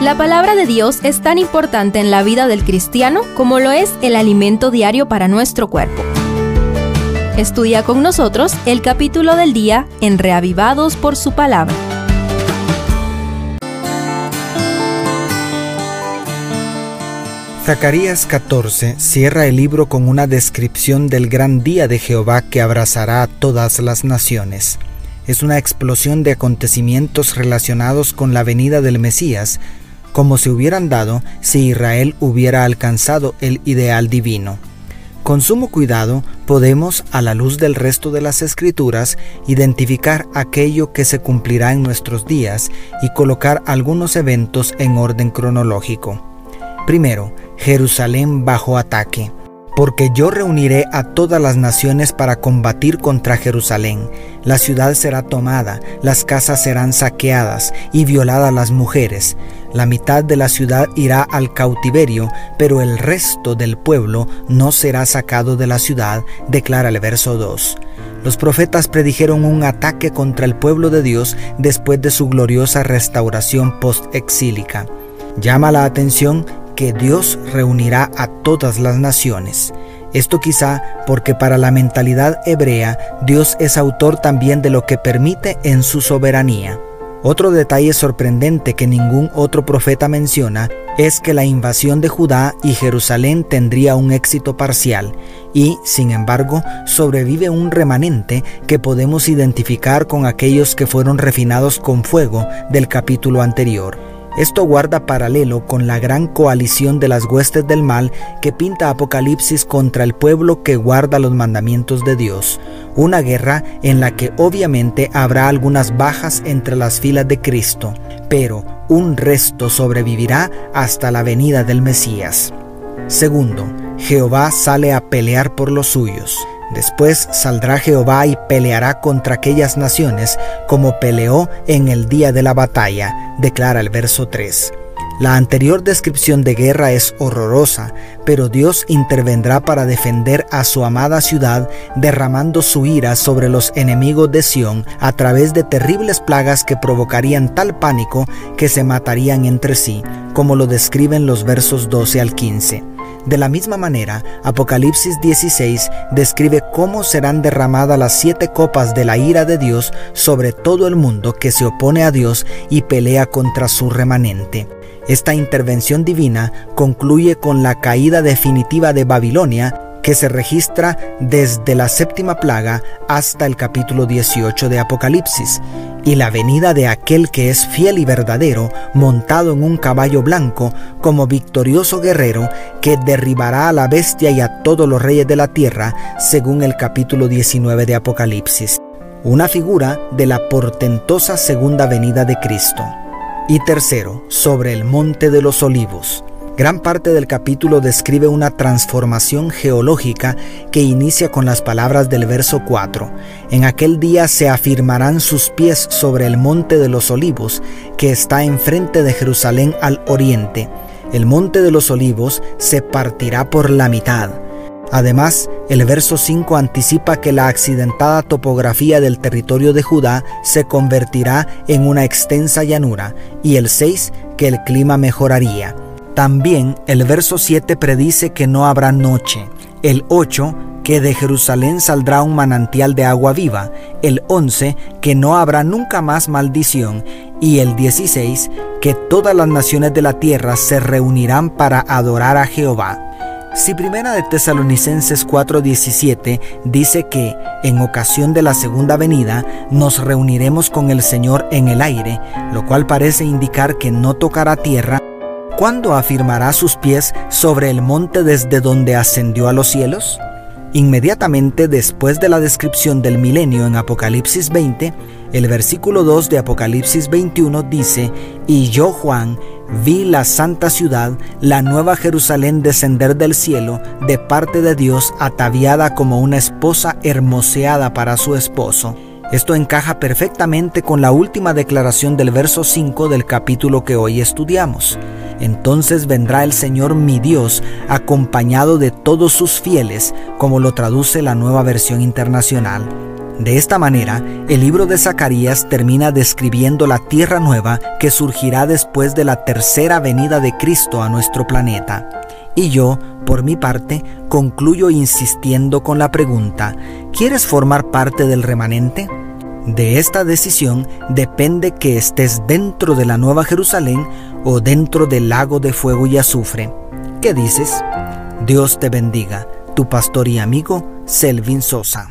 La palabra de Dios es tan importante en la vida del cristiano como lo es el alimento diario para nuestro cuerpo. Estudia con nosotros el capítulo del día en Reavivados por su palabra. Zacarías 14 cierra el libro con una descripción del gran día de Jehová que abrazará a todas las naciones. Es una explosión de acontecimientos relacionados con la venida del Mesías, como se hubieran dado si Israel hubiera alcanzado el ideal divino. Con sumo cuidado podemos, a la luz del resto de las escrituras, identificar aquello que se cumplirá en nuestros días y colocar algunos eventos en orden cronológico. Primero, Jerusalén bajo ataque. Porque yo reuniré a todas las naciones para combatir contra Jerusalén. La ciudad será tomada, las casas serán saqueadas y violadas las mujeres. La mitad de la ciudad irá al cautiverio, pero el resto del pueblo no será sacado de la ciudad, declara el verso 2. Los profetas predijeron un ataque contra el pueblo de Dios después de su gloriosa restauración post-exílica. Llama la atención que Dios reunirá a todas las naciones. Esto quizá porque para la mentalidad hebrea Dios es autor también de lo que permite en su soberanía. Otro detalle sorprendente que ningún otro profeta menciona es que la invasión de Judá y Jerusalén tendría un éxito parcial y, sin embargo, sobrevive un remanente que podemos identificar con aquellos que fueron refinados con fuego del capítulo anterior. Esto guarda paralelo con la gran coalición de las huestes del mal que pinta Apocalipsis contra el pueblo que guarda los mandamientos de Dios. Una guerra en la que obviamente habrá algunas bajas entre las filas de Cristo, pero un resto sobrevivirá hasta la venida del Mesías. Segundo, Jehová sale a pelear por los suyos. Después saldrá Jehová y peleará contra aquellas naciones como peleó en el día de la batalla, declara el verso 3. La anterior descripción de guerra es horrorosa, pero Dios intervendrá para defender a su amada ciudad, derramando su ira sobre los enemigos de Sión a través de terribles plagas que provocarían tal pánico que se matarían entre sí, como lo describen los versos 12 al 15. De la misma manera, Apocalipsis 16 describe cómo serán derramadas las siete copas de la ira de Dios sobre todo el mundo que se opone a Dios y pelea contra su remanente. Esta intervención divina concluye con la caída definitiva de Babilonia que se registra desde la séptima plaga hasta el capítulo 18 de Apocalipsis, y la venida de aquel que es fiel y verdadero, montado en un caballo blanco, como victorioso guerrero, que derribará a la bestia y a todos los reyes de la tierra, según el capítulo 19 de Apocalipsis, una figura de la portentosa segunda venida de Cristo. Y tercero, sobre el monte de los olivos, Gran parte del capítulo describe una transformación geológica que inicia con las palabras del verso 4. En aquel día se afirmarán sus pies sobre el monte de los olivos, que está enfrente de Jerusalén al oriente. El monte de los olivos se partirá por la mitad. Además, el verso 5 anticipa que la accidentada topografía del territorio de Judá se convertirá en una extensa llanura, y el 6 que el clima mejoraría. También el verso 7 predice que no habrá noche. El 8 que de Jerusalén saldrá un manantial de agua viva. El 11 que no habrá nunca más maldición. Y el 16 que todas las naciones de la tierra se reunirán para adorar a Jehová. Si Primera de Tesalonicenses 4:17 dice que en ocasión de la segunda venida nos reuniremos con el Señor en el aire, lo cual parece indicar que no tocará tierra, ¿Cuándo afirmará sus pies sobre el monte desde donde ascendió a los cielos? Inmediatamente después de la descripción del milenio en Apocalipsis 20, el versículo 2 de Apocalipsis 21 dice, Y yo, Juan, vi la santa ciudad, la nueva Jerusalén descender del cielo, de parte de Dios, ataviada como una esposa hermoseada para su esposo. Esto encaja perfectamente con la última declaración del verso 5 del capítulo que hoy estudiamos. Entonces vendrá el Señor mi Dios acompañado de todos sus fieles, como lo traduce la nueva versión internacional. De esta manera, el libro de Zacarías termina describiendo la tierra nueva que surgirá después de la tercera venida de Cristo a nuestro planeta. Y yo, por mi parte, concluyo insistiendo con la pregunta, ¿quieres formar parte del remanente? De esta decisión depende que estés dentro de la Nueva Jerusalén o dentro del lago de fuego y azufre. ¿Qué dices? Dios te bendiga, tu pastor y amigo Selvin Sosa.